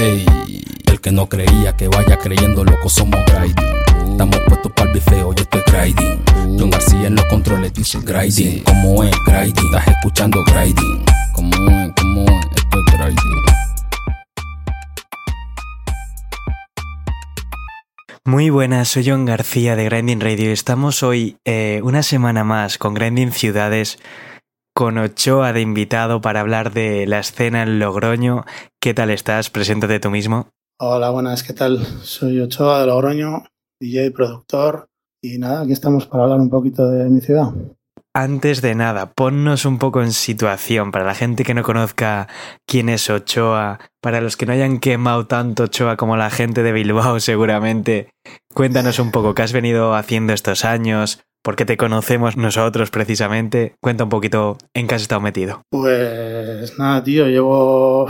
Ey, el que no creía que vaya creyendo, loco, somos grinding. Estamos puestos para el bifeo, yo estoy grinding. John García en los controles dice grinding. Como es grinding? Estás escuchando grinding. Como es, como es, esto es grinding. Muy buenas, soy John García de Grinding Radio. Estamos hoy eh, una semana más con Grinding Ciudades, con Ochoa de invitado para hablar de la escena en Logroño. ¿Qué tal estás? Preséntate tú mismo. Hola, buenas, ¿qué tal? Soy Ochoa de Logroño, DJ, productor, y nada, aquí estamos para hablar un poquito de mi ciudad. Antes de nada, ponnos un poco en situación para la gente que no conozca quién es Ochoa, para los que no hayan quemado tanto Ochoa como la gente de Bilbao seguramente. Cuéntanos un poco qué has venido haciendo estos años, por qué te conocemos nosotros precisamente. Cuenta un poquito en qué has estado metido. Pues nada, tío, llevo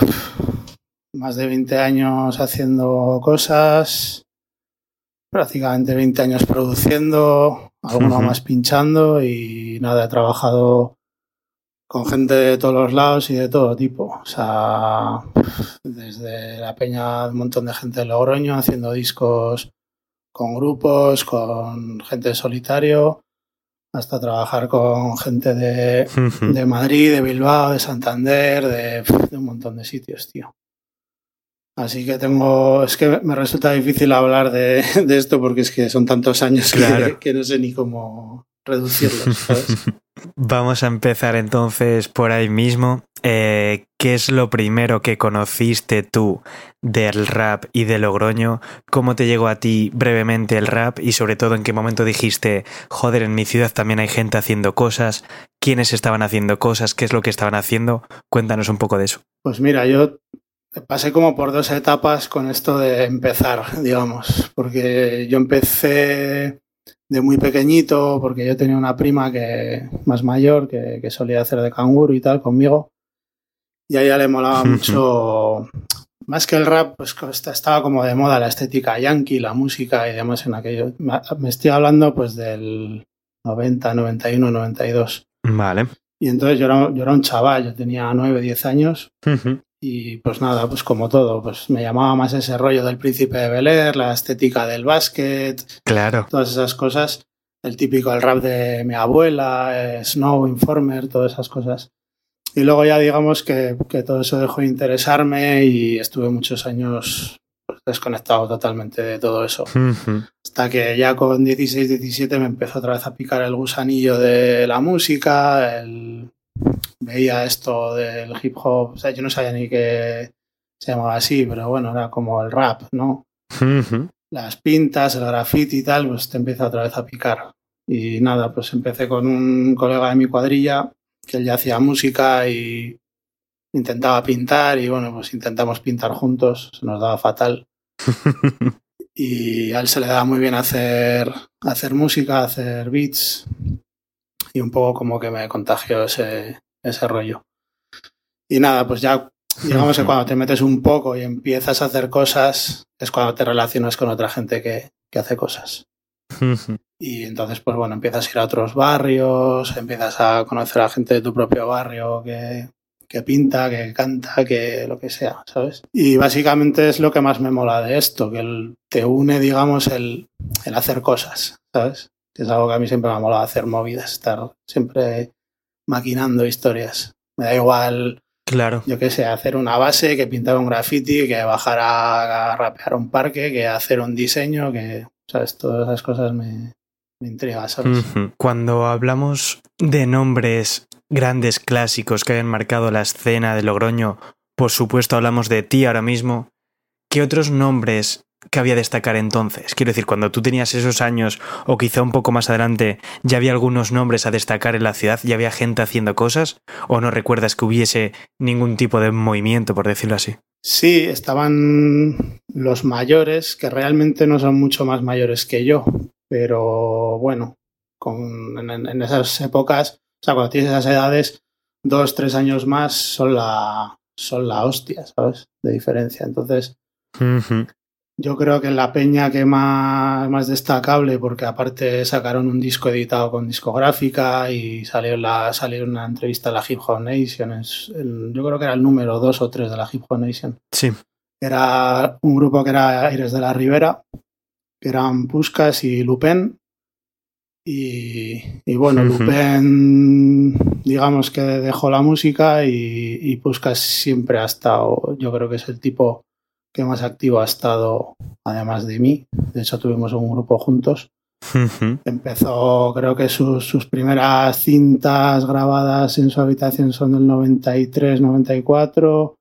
más de 20 años haciendo cosas, prácticamente 20 años produciendo, alguno más pinchando y nada, he trabajado con gente de todos los lados y de todo tipo. O sea, desde la peña, un montón de gente de Logroño haciendo discos con grupos, con gente solitario, hasta trabajar con gente de, de Madrid, de Bilbao, de Santander, de, de un montón de sitios, tío. Así que tengo, es que me resulta difícil hablar de, de esto porque es que son tantos años que- no sé ni cómo reducirlos, ¿sabes? Vamos a empezar entonces por ahí mismo. Eh, ¿Qué es lo primero que conociste tú del rap y de Logroño? ¿Cómo te llegó a ti brevemente el rap? Y sobre todo, ¿en qué momento dijiste, joder, en mi ciudad también hay gente haciendo cosas? ¿Quiénes estaban haciendo cosas? ¿Qué es lo que estaban haciendo? Cuéntanos un poco de eso. Pues mira, yo pasé como por dos etapas con esto de empezar, digamos, porque yo empecé de muy pequeñito, porque yo tenía una prima que más mayor que, que solía hacer de canguro y tal conmigo, y a ella le molaba mucho, más que el rap, pues esta- estaba como de moda la estética yankee, la música y demás en aquello. Me me estoy hablando pues del 90, 91, 92. Vale. Y entonces yo era, yo era un chaval, yo tenía 9, 10 años y pues nada, pues como todo, pues me llamaba más ese rollo del príncipe de Bel Air, la estética del básquet, Claro. todas esas cosas, el típico el rap de mi abuela, eh, Snow, Informer, todas esas cosas. Y luego ya digamos que, que todo eso dejó de interesarme y estuve muchos años pues, desconectado totalmente de todo eso. Hasta que ya con 16, 17 me empezó otra vez a picar el gusanillo de la música, el- veía esto del hip hop, o sea, yo no sabía ni que se llamaba así, pero bueno, era como el rap, ¿no? Las pintas, el graffiti y tal, pues te empieza otra vez a picar. Y nada, pues empecé con un colega de mi cuadrilla, que él ya hacía música y intentaba pintar y bueno, pues intentamos pintar juntos, se nos daba fatal y a él se le da muy bien hacer, hacer música, hacer beats y un poco como que me contagió ese, ese rollo. Y nada, pues ya digamos que cuando te metes un poco y empiezas a hacer cosas es cuando te relacionas con otra gente que, que hace cosas. Y entonces, pues bueno, empiezas a ir a otros barrios, empiezas a conocer a gente de tu propio barrio que, que pinta, que canta, que lo que sea, ¿sabes? Y básicamente es lo que más me mola de esto, que el- te une, digamos, el, el hacer cosas, ¿sabes? Que es algo que a mí siempre me ha molado hacer movidas, estar siempre maquinando historias. Me da igual, Claro. yo qué sé, hacer una base, que pintar un graffiti, que bajar a, a rapear un parque, que hacer un diseño, que, ¿sabes? Todas esas cosas me, me intrigan, ¿sabes? Cuando hablamos de nombres grandes clásicos que hayan marcado la escena de Logroño, por supuesto hablamos de ti ahora mismo. ¿Qué otros nombres cabía destacar entonces? Quiero decir, cuando tú tenías esos años o quizá un poco más adelante, ¿ya había algunos nombres a destacar en la ciudad? ¿Ya había gente haciendo cosas? ¿O no recuerdas que hubiese ningún tipo de movimiento, por decirlo así? Sí, estaban los mayores, que realmente no son mucho más mayores que yo, pero bueno, con, en, esas épocas, o sea, cuando tienes esas edades, dos, tres años más son la, son la hostia, ¿sabes? De diferencia. Entonces, yo creo que la peña que más, más destacable, porque aparte sacaron un disco editado con discográfica y salió, la, salió una entrevista a la Hip Hop Nation. Es el- yo creo que era el número dos o tres de la Hip Hop Nation. Sí. Era un grupo que era Aires de la Ribera, que eran Puscas y Lupin. Y, y bueno, Ujú. Lupin, digamos que dejó la música y, y Puskas siempre ha estado, yo creo que es el tipo que más activo ha estado, además de mí. De hecho, tuvimos un grupo juntos. Empezó, creo que sus, sus primeras cintas grabadas en su habitación son del 93, 94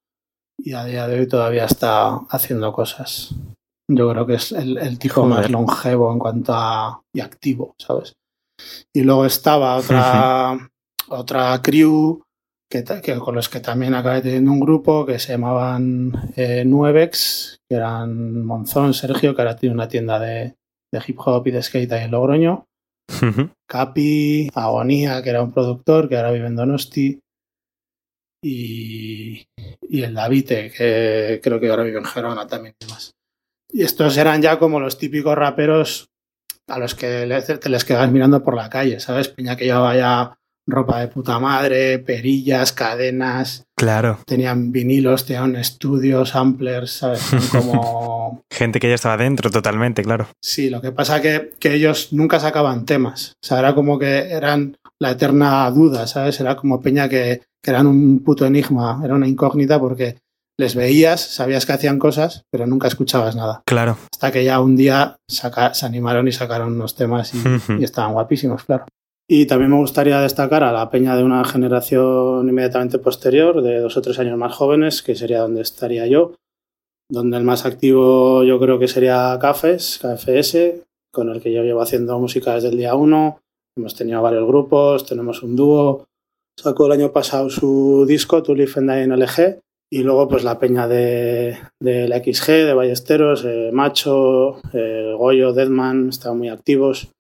y a día de hoy todavía está haciendo cosas. Yo creo que es el, el tipo Joder. más longevo en cuanto a y activo, ¿sabes? Y luego estaba otra, otra crew que, con los que también acabé teniendo un grupo que se llamaban eh, Nuevex, que eran Monzón, Sergio, que ahora tiene una tienda de, de hip hop y de skate ahí en Logroño. Capi, Agonía, que era un productor que ahora vive en Donosti, y, y el Davite, que creo que ahora vive en Gerona también y demás. Y estos eran ya como los típicos raperos a los que te les quedas mirando por la calle, ¿sabes? Peña que llevaba ya ropa de puta madre, perillas, cadenas, Claro. tenían vinilos, tenían estudios, samplers, ¿sabes? Como Gente que ya estaba dentro totalmente, claro. Sí, lo que pasa que, que ellos nunca sacaban temas. O sea, era como que eran la eterna duda, ¿sabes? Era como Peña que, que eran un puto enigma, era una incógnita porque les veías, sabías que hacían cosas, pero nunca escuchabas nada. Claro. Hasta que ya un día saca- se animaron y sacaron unos temas y, y estaban guapísimos, claro. Y también me gustaría destacar a la peña de una generación inmediatamente posterior, de dos o tres años más jóvenes, que sería donde estaría yo, donde el más activo yo creo que sería Cafes, KFS, con el que yo llevo haciendo música desde el día uno. Hemos tenido varios grupos, tenemos un dúo. Sacó el año pasado su disco, To Live and Die en LG, y luego pues la peña de, de la XG, de Ballesteros, eh, Macho, eh, Goyo, Deadman, están muy activos.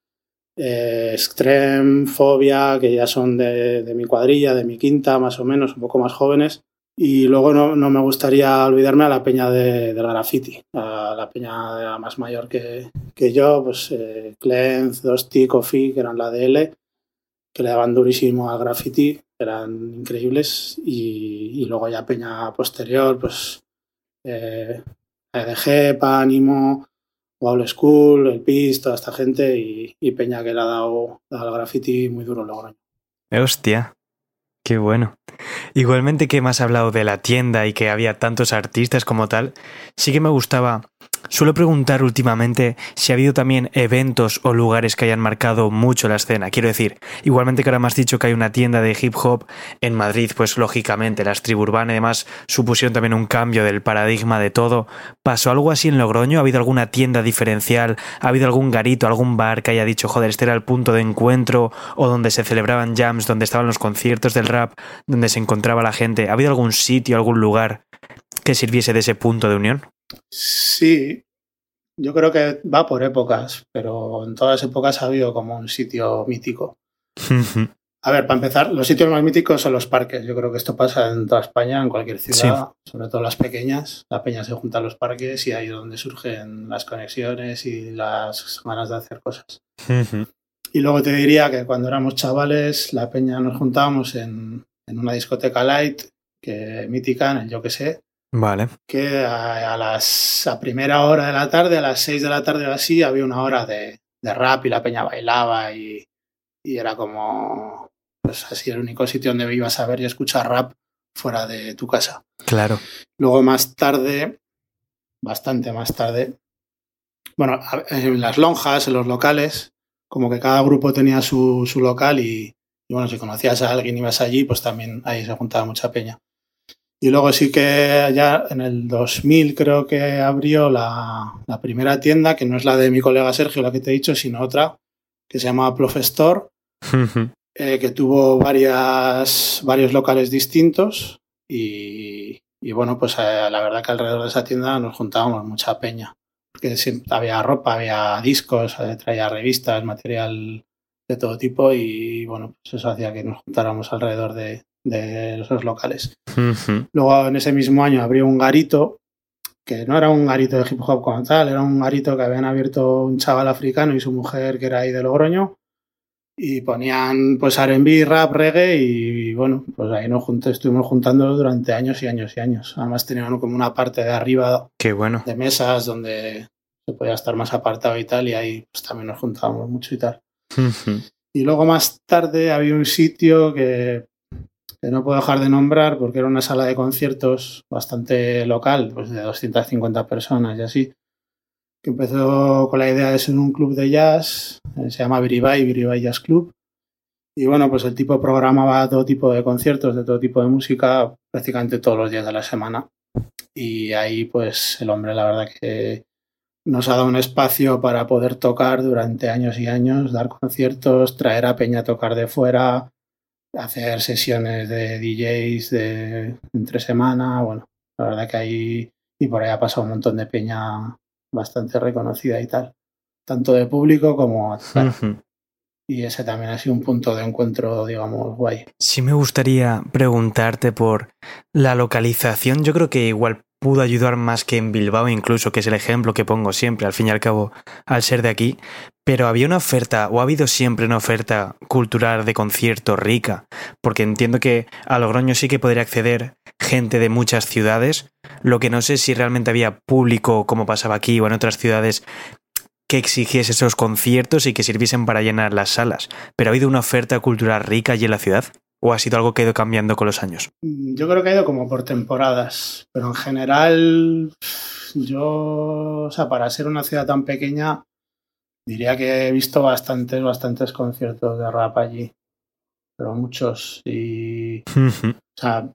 Eh, Extreme, Fobia, que ya son de, de mi cuadrilla, de mi quinta, más o menos, un poco más jóvenes. Y luego no, no me gustaría olvidarme a la peña de, del graffiti, a la peña más mayor que, que yo, pues eh, Clenz, Dosti, Coffee, que eran la DL, que le daban durísimo al graffiti, eran increíbles. Y, y luego ya peña posterior, pues eh, EDG, Pánimo, Wall School, el PIS, toda esta gente y, Peña que le ha dado, al graffiti muy duro Logroño. Hostia. Qué bueno. Igualmente que me has hablado de la tienda y que había tantos artistas como tal, sí que me gustaba. Suelo preguntar últimamente si ha habido también eventos o lugares que hayan marcado mucho la escena. Quiero decir, igualmente que ahora me has dicho que hay una tienda de hip hop en Madrid, pues lógicamente las tribu urbanas y demás supusieron también un cambio del paradigma de todo. ¿Pasó algo así en Logroño? ¿Ha habido alguna tienda diferencial? ¿Ha habido algún garito, algún bar que haya dicho, joder, este era el punto de encuentro o donde se celebraban jams, donde estaban los conciertos del rap, donde se encontraba la gente? ¿Ha habido algún sitio, algún lugar que sirviese de ese punto de unión? Sí, yo creo que va por épocas, pero en todas épocas ha habido como un sitio mítico. A ver, para empezar, los sitios más míticos son los parques. Yo creo que esto pasa en toda España, en cualquier ciudad, sobre todo las pequeñas. La peña se junta a los parques y ahí es donde surgen las conexiones y las ganas de hacer cosas. Y luego te diría que cuando éramos chavales, la peña nos juntábamos en, en una discoteca light, que mítica, en el yo que sé, Vale. que a, a las a primera hora de la tarde, a las 6 de la tarde o así, había una hora de, de rap y la peña bailaba y, y era como pues así el único sitio donde ibas a ver y escuchar rap fuera de tu casa. Claro. Luego más tarde, bastante más tarde, bueno, en las lonjas, en los locales, como que cada grupo tenía su, su local y, y bueno, si conocías a alguien y ibas allí, pues también ahí se juntaba mucha peña. Y luego sí que ya en el 2000 creo que abrió la, la primera tienda, que no es la de mi colega Sergio, la que te he dicho, sino otra, que se llama Profestor, eh, que tuvo varias, varios locales distintos. Y, y bueno, pues eh, la verdad que alrededor de esa tienda nos juntábamos mucha peña, porque siempre había ropa, había discos, eh, traía revistas, material de todo tipo y bueno, pues eso hacía que nos juntáramos alrededor de, de esos locales. Luego en ese mismo año abrió un garito, que no era un garito de hip hop como tal, era un garito que habían abierto un chaval africano y su mujer que era ahí de Logroño. y ponían pues R&B, rap, reggae y, bueno, pues ahí nos junté, estuvimos juntando durante años y años y años. Además tenían como una parte de arriba Qué bueno. de mesas donde se podía estar más apartado y tal y ahí pues también nos juntábamos mucho y tal. Y luego más tarde había un sitio que, que, no puedo dejar de nombrar porque era una sala de conciertos bastante local, pues de 250 personas y así, que empezó con la idea de ser un club de jazz, eh, se llama Viribay, Viribay Jazz Club. Y bueno, pues el tipo programaba todo tipo de conciertos, de todo tipo de música, prácticamente todos los días de la semana. Y ahí pues el hombre la verdad que nos ha dado un espacio para poder tocar durante años y años, dar conciertos, traer a Peña a tocar de fuera, hacer sesiones de DJs de entre semana, bueno, la verdad que ahí y por ahí ha pasado un montón de Peña bastante reconocida y tal, tanto de público como y ese también ha sido un punto de encuentro, digamos, guay. Sí me gustaría preguntarte por la localización. Yo creo que igual pudo ayudar más que en Bilbao incluso, que es el ejemplo que pongo siempre, al fin y al cabo, al ser de aquí. Pero había una oferta, o ha habido siempre una oferta cultural de concierto rica, porque entiendo que a Logroño sí que podría acceder gente de muchas ciudades, lo que no sé si realmente había público como pasaba aquí o en otras ciudades que exigiese esos conciertos y que sirviesen para llenar las salas. Pero ha habido una oferta cultural rica allí en la ciudad. ¿O ha sido algo que ha ido cambiando con los años? Yo creo que ha ido como por temporadas, pero en general, yo, o sea, para ser una ciudad tan pequeña, diría que he visto bastantes, bastantes conciertos de rap allí, pero muchos. Y, o sea,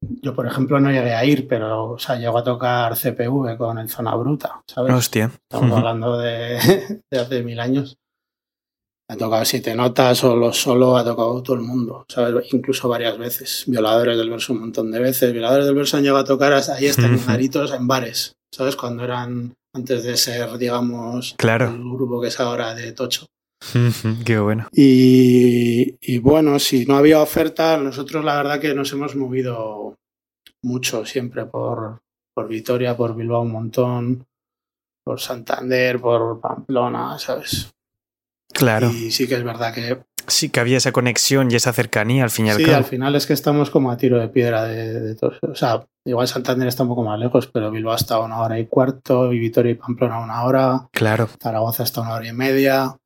yo, por ejemplo, no llegué a ir, pero o sea, llego a tocar CPV con el Zona Bruta, ¿sabes? Hostia. Estamos hablando de, de, hace mil años. Ha tocado siete notas, solo, solo ha tocado todo el mundo, ¿sabes? Incluso varias veces. Violadores del verso un montón de veces. Violadores del verso han llegado a tocar ahí están en bares, ¿sabes? Cuando eran antes de ser, digamos, claro. el grupo que es ahora de Tocho. Qué bueno. Y, y, bueno, si no había oferta, nosotros la verdad que nos hemos movido mucho siempre por, por Vitoria, por Bilbao un montón, por Santander, por Pamplona, ¿sabes? Claro. Y sí que es verdad que... Sí, que había esa conexión y esa cercanía al fin y al sí, cabo. al final es que estamos como a tiro de piedra de, de todos. O sea, igual Santander está un poco más lejos, pero Bilbao está a una hora y cuarto, y Vitoria y Pamplona una hora. Claro. Zaragoza está una hora y media.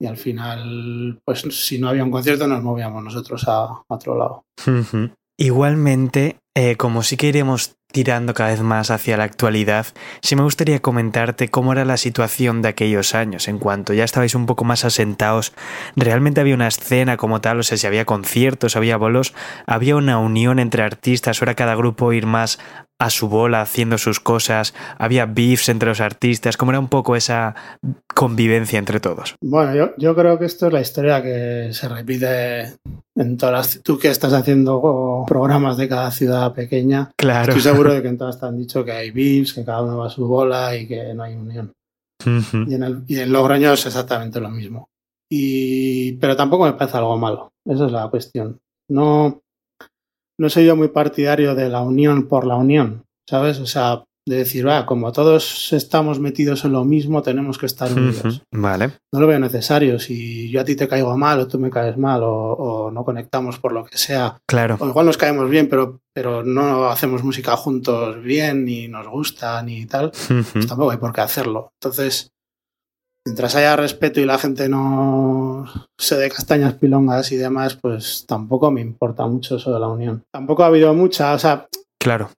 Y al final, pues si no había un concierto, nos movíamos nosotros a, a otro lado. Uh -huh. Igualmente, eh, como sí que iremos tirando cada vez más hacia la actualidad, sí me gustaría comentarte cómo era la situación de aquellos años, en cuanto ya estabais un poco más asentados, realmente había una escena como tal, o sea, si había conciertos, había bolos, había una unión entre artistas, o era cada grupo ir más a su bola haciendo sus cosas, había beefs entre los artistas, cómo era un poco esa convivencia entre todos. Bueno, yo, yo creo que esto es la historia que se repite en todas las... Tú que estás haciendo programas de cada ciudad pequeña, claro. estoy seguro de que en todas te han dicho que hay beefs, que cada uno va a su bola y que no hay unión. Uh -huh. y, en el, y en Logroño es exactamente lo mismo. Y, pero tampoco me parece algo malo, esa es la cuestión. No, no soy yo muy partidario de la unión por la unión, ¿sabes? O sea, de decir, va, como todos estamos metidos en lo mismo, tenemos que estar unidos. Uh -huh. Vale. No lo veo necesario. Si yo a ti te caigo mal o tú me caes mal o, o, no conectamos por lo que sea. Claro. O igual nos caemos bien, pero, pero no hacemos música juntos bien, ni nos gusta, ni tal. Uh -huh. Pues tampoco hay por qué hacerlo. Entonces, mientras haya respeto y la gente no se dé castañas pilongas y demás, pues tampoco me importa mucho eso de la unión. Tampoco ha habido mucha, o sea... Claro.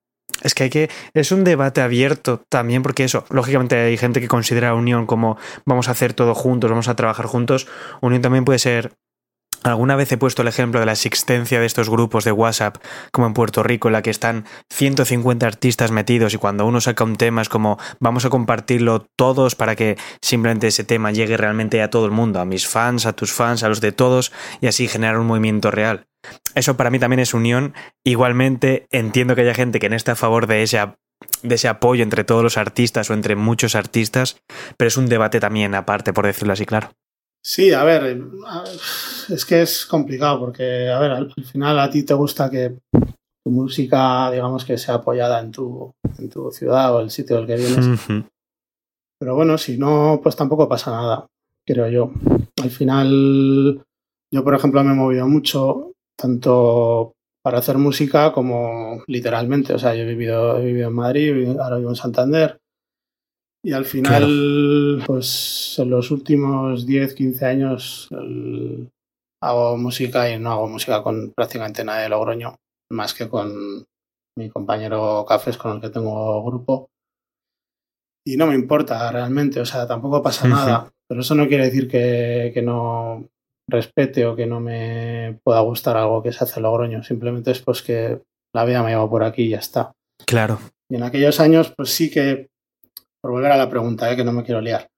Es que hay que. Es un debate abierto también, porque eso, lógicamente hay gente que considera unión como vamos a hacer todo juntos, vamos a trabajar juntos. Unión también puede ser. Alguna vez he puesto el ejemplo de la existencia de estos grupos de WhatsApp, como en Puerto Rico, en la que están 150 artistas metidos y cuando uno saca un tema es como vamos a compartirlo todos para que simplemente ese tema llegue realmente a todo el mundo, a mis fans, a tus fans, a los de todos y así generar un movimiento real. Eso para mí también es unión. Igualmente entiendo que haya gente que no está a favor de ese, de ese apoyo entre todos los artistas o entre muchos artistas, pero es un debate también aparte, por decirlo así, claro. Sí, a ver, es que es complicado porque, a ver, al final a ti te gusta que tu música, digamos, que sea apoyada en tu, en tu ciudad o el sitio del que vienes. Uh -huh. Pero bueno, si no, pues tampoco pasa nada, creo yo. Al final Yo, por ejemplo, me he movido mucho, tanto para hacer música como literalmente. O sea, yo he vivido, he vivido en Madrid, ahora vivo en Santander. Y al final, pues en los últimos 10, 15 años hago música y no hago música con prácticamente nadie de Logroño, más que con mi compañero Cafés con el que tengo grupo. Y no me importa realmente, o sea, tampoco pasa nada. Pero eso no quiere decir que, que, no respete o que no me pueda gustar algo que se hace en Logroño. Simplemente es pues que la vida me lleva por aquí y ya está. Claro. Y en aquellos años, pues sí que, por volver a la pregunta, ¿eh? que no me quiero liar.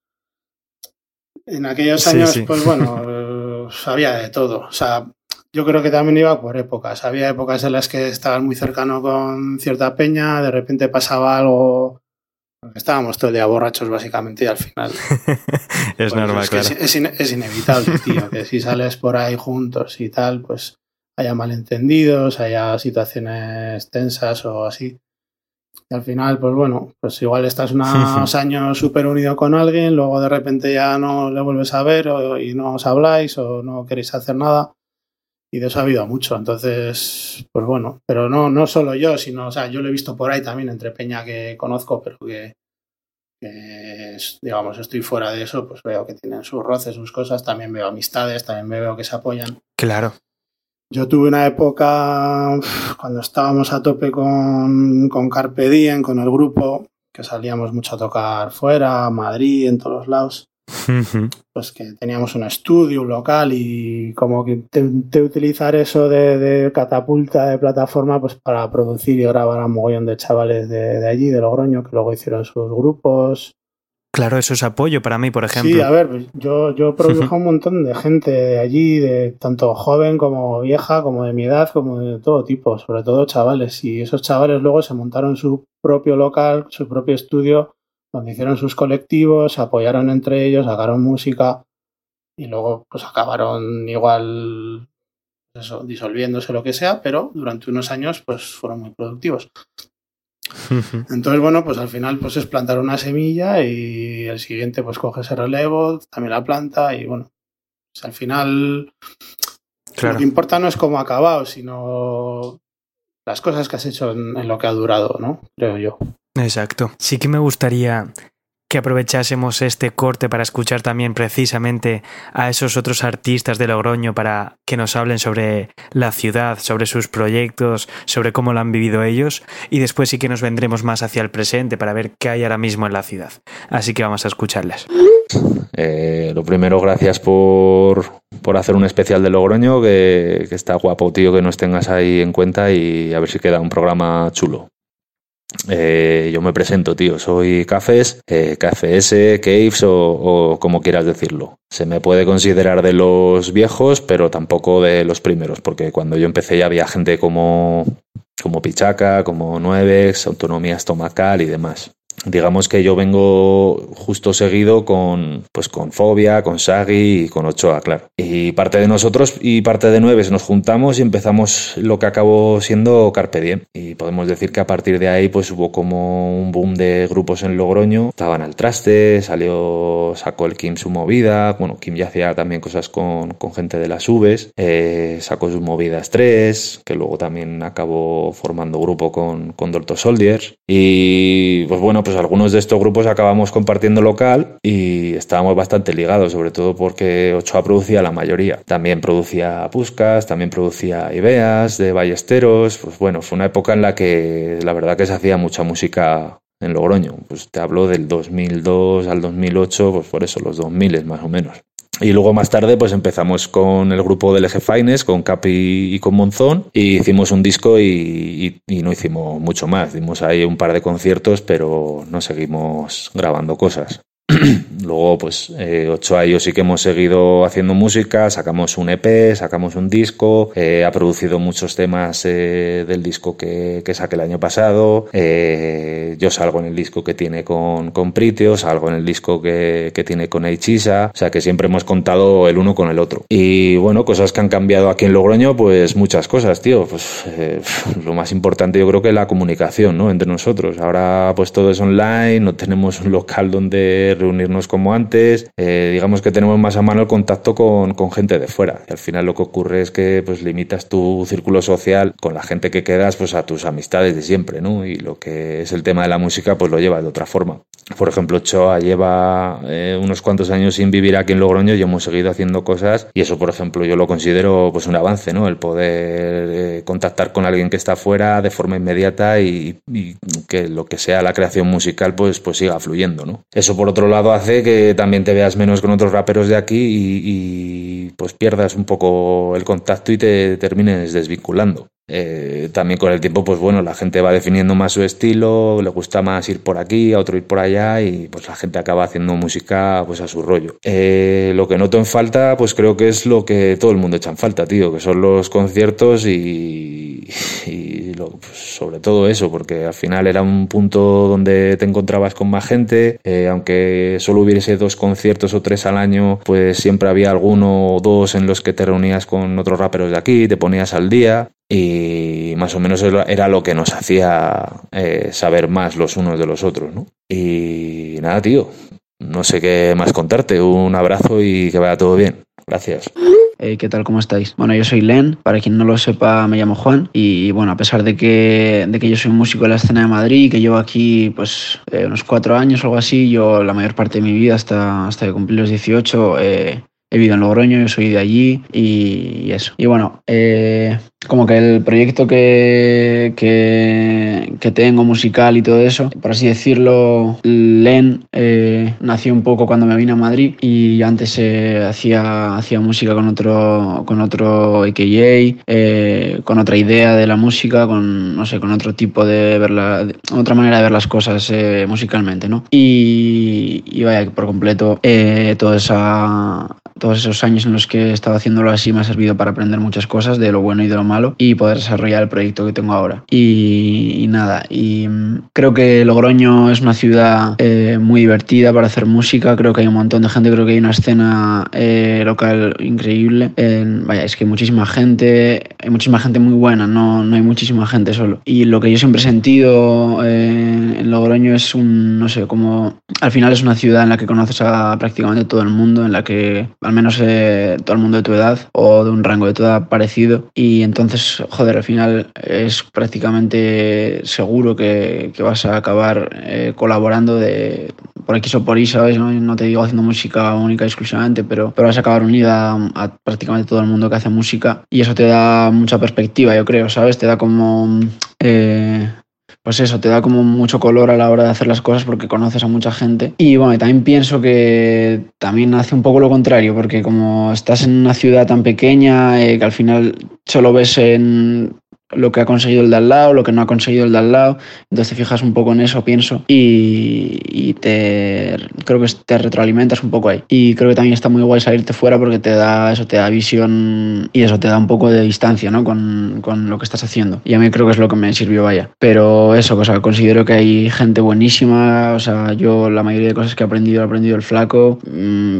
En aquellos años, pues bueno, sabía de todo. O sea, yo creo que también iba por épocas. Había épocas en las que estabas muy cercano con cierta peña, de repente pasaba algo. Estábamos todo el día borrachos, básicamente, y al final. es pues normal, claro. Es, es, inevitable, tío, que si sales por ahí juntos y tal, pues haya malentendidos, haya situaciones tensas o así. Y al final, pues bueno, pues igual estás unos años súper unido con alguien, luego de repente ya no le vuelves a ver o, y no os habláis o no queréis hacer nada y de eso ha habido mucho. Entonces, pues bueno, pero no, no solo yo, sino, o sea, yo lo he visto por ahí también entre Peña que conozco, pero que, digamos, estoy fuera de eso, pues veo que tienen sus roces, sus cosas, también veo amistades, también veo que se apoyan. Claro. Yo tuve una época cuando estábamos a tope con, con Carpe Diem, con el grupo, que salíamos mucho a tocar fuera, Madrid, en todos los lados pues que teníamos un estudio, un local y como que intenté utilizar eso de, catapulta de plataforma pues para producir y grabar a un mogollón de chavales de, allí, de Logroño, que luego hicieron sus grupos. Claro, eso es apoyo para mí, por ejemplo. Sí, a ver, pues yo, yo produjo un montón de gente de allí, de tanto joven como vieja, como de mi edad, como de todo tipo, sobre todo chavales. Y esos chavales luego se montaron su propio local, su propio estudio donde hicieron sus colectivos, se apoyaron entre ellos, sacaron música y luego pues acabaron igual eso, disolviéndose lo que sea, pero durante unos años pues fueron muy productivos. Entonces, bueno, pues al final pues es plantar una semilla y el siguiente pues coge ese relevo, también la planta y bueno, pues al final lo que importa no es cómo ha acabado, sino las cosas que has hecho en lo que ha durado, ¿no? Creo yo. Exacto. Sí que me gustaría que aprovechásemos este corte para escuchar también precisamente a esos otros artistas de Logroño para que nos hablen sobre la ciudad, sobre sus proyectos, sobre cómo lo han vivido ellos y después sí que nos vendremos más hacia el presente para ver qué hay ahora mismo en la ciudad. Así que vamos a escucharles. Eh, lo primero, gracias por, por, hacer un especial de Logroño, que, que está guapo, tío, que nos tengas ahí en cuenta y a ver si queda un programa chulo. Eh, yo me presento, tío. Soy Cafés, eh, Caves o, como quieras decirlo. Se me puede considerar de los viejos, pero tampoco de los primeros, porque cuando yo empecé ya había gente como, como Pichaca, como Nuevex, Autonomía Estomacal y demás digamos que yo vengo justo seguido con pues con Fobia, con Sagi y con Ochoa, claro. Y parte de nosotros y parte de Nueves nos juntamos y empezamos lo que acabó siendo Carpe Diem. Y podemos decir que a partir de ahí pues hubo como un boom de grupos en Logroño. Estaban al traste, salió, sacó el Kim su movida. Bueno, Kim ya hacía también cosas con, con gente de las Uves. Eh, sacó sus movidas 3, que luego también acabó formando grupo con, con Doctor Soldiers. Y pues bueno, pues algunos de estos grupos acabamos compartiendo local y estábamos bastante ligados, sobre todo porque Ochoa producía la mayoría. También producía Puscas, también producía Ideas de Ballesteros. Pues bueno, fue una época en la que la verdad que se hacía mucha música en Logroño. Pues te hablo del 2002 al 2008, pues por eso, los 2000 más o menos. Y luego más tarde pues empezamos con el grupo del Eje Faines, con Capi y con Monzón, y hicimos un disco y, y, no hicimos mucho más. Dimos ahí un par de conciertos, pero no seguimos grabando cosas. Luego, pues, eh, ocho años sí que hemos seguido haciendo música, sacamos un EP, sacamos un disco, eh, ha producido muchos temas eh, del disco que, que, saqué el año pasado, eh, yo salgo en el disco que tiene con, con Pritio, salgo en el disco que, que tiene con Eichisa, o sea que siempre hemos contado el uno con el otro. Y bueno, cosas que han cambiado aquí en Logroño, pues muchas cosas, tío, pues lo más importante yo creo que es la comunicación, ¿no? Entre nosotros. Ahora pues todo es online, no tenemos un local donde reunirnos como antes, eh, digamos que tenemos más a mano el contacto con, gente de fuera. Al final lo que ocurre es que pues limitas tu círculo social con la gente que quedas pues a tus amistades de siempre, ¿no? Y lo que es el tema de la música pues lo lleva de otra forma. Por ejemplo, Choa lleva eh, unos cuantos años sin vivir aquí en Logroño y hemos seguido haciendo cosas y eso, por ejemplo, yo lo considero pues un avance, ¿no? El poder eh, contactar con alguien que está fuera de forma inmediata y, y, que lo que sea la creación musical pues, pues siga fluyendo, ¿no? Eso por otro lado hace que también te veas menos con otros raperos de aquí y, y pues pierdas un poco el contacto y te termines desvinculando. Eh, también con el tiempo, pues bueno, la gente va definiendo más su estilo, le gusta más ir por aquí, a otro ir por allá y pues la gente acaba haciendo música pues a su rollo. Eh, lo que noto en falta, pues creo que es lo que todo el mundo echa en falta, tío, que son los conciertos y, y lo, pues sobre todo eso, porque al final era un punto donde te encontrabas con más gente, eh, aunque solo hubiese dos conciertos o tres al año, pues siempre había alguno o dos en los que te reunías con otros raperos de aquí, te ponías al día y más o menos era lo que nos hacía eh, saber más los unos de los otros, ¿no? Y nada, tío, no sé qué más contarte. Un abrazo y que vaya todo bien. Gracias. Hey, ¿Qué tal? ¿Cómo estáis? Bueno, yo soy Len, para quien no lo sepa me llamo Juan y bueno, a pesar de que, de que yo soy un músico de la escena de Madrid, que llevo aquí pues eh, unos cuatro años o algo así, yo la mayor parte de mi vida hasta, hasta que cumplí los 18 eh, he vivido en Logroño, yo soy de allí y, eso. Y bueno, eh, como que el proyecto que, que, tengo musical y todo eso, por así decirlo, Len eh, nació un poco cuando me vine a Madrid y antes eh, hacía, hacía música con otro, con otro AKA, eh, con otra idea de la música, con, no sé, con otro tipo de ver la, de, otra manera de ver las cosas eh, musicalmente, ¿no? Y, vaya, por completo, toda esa, todos esos años en los que he estado haciéndolo así me ha servido para aprender muchas cosas de lo bueno y de lo malo y poder desarrollar el proyecto que tengo ahora. Y, y nada, y creo que Logroño es una ciudad eh, muy divertida para hacer música, creo que hay un montón de gente, creo que hay una escena eh, local increíble. Eh, vaya, es que hay muchísima gente, hay muchísima gente muy buena, no, no hay muchísima gente solo. Y lo que yo siempre he sentido en Logroño es un, no sé, como al final es una ciudad en la que conoces a prácticamente todo el mundo, en la que al menos eh, todo el mundo de tu edad o de un rango de tu edad parecido y entonces, joder, al final es prácticamente seguro que, que vas a acabar eh, colaborando de por X o por Y, ¿sabes? No, no, te digo haciendo música única exclusivamente, pero, pero vas a acabar unida a, a, prácticamente todo el mundo que hace música y eso te da mucha perspectiva, yo creo, ¿sabes? Te da como... Eh, pues eso, te da como mucho color a la hora de hacer las cosas porque conoces a mucha gente. Y bueno, también pienso que también hace un poco lo contrario, porque como estás en una ciudad tan pequeña, eh, que al final solo ves en lo que ha conseguido el de al lado, lo que no ha conseguido el de al lado. Entonces te fijas un poco en eso, pienso, y, y, te creo que te retroalimentas un poco ahí. Y creo que también está muy guay salirte fuera porque te da eso, te da visión y eso te da un poco de distancia ¿no? con, con lo que estás haciendo. Y a mí creo que es lo que me sirvió, vaya. Pero eso, o sea, considero que hay gente buenísima. O sea, yo la mayoría de cosas que he aprendido, he aprendido el flaco.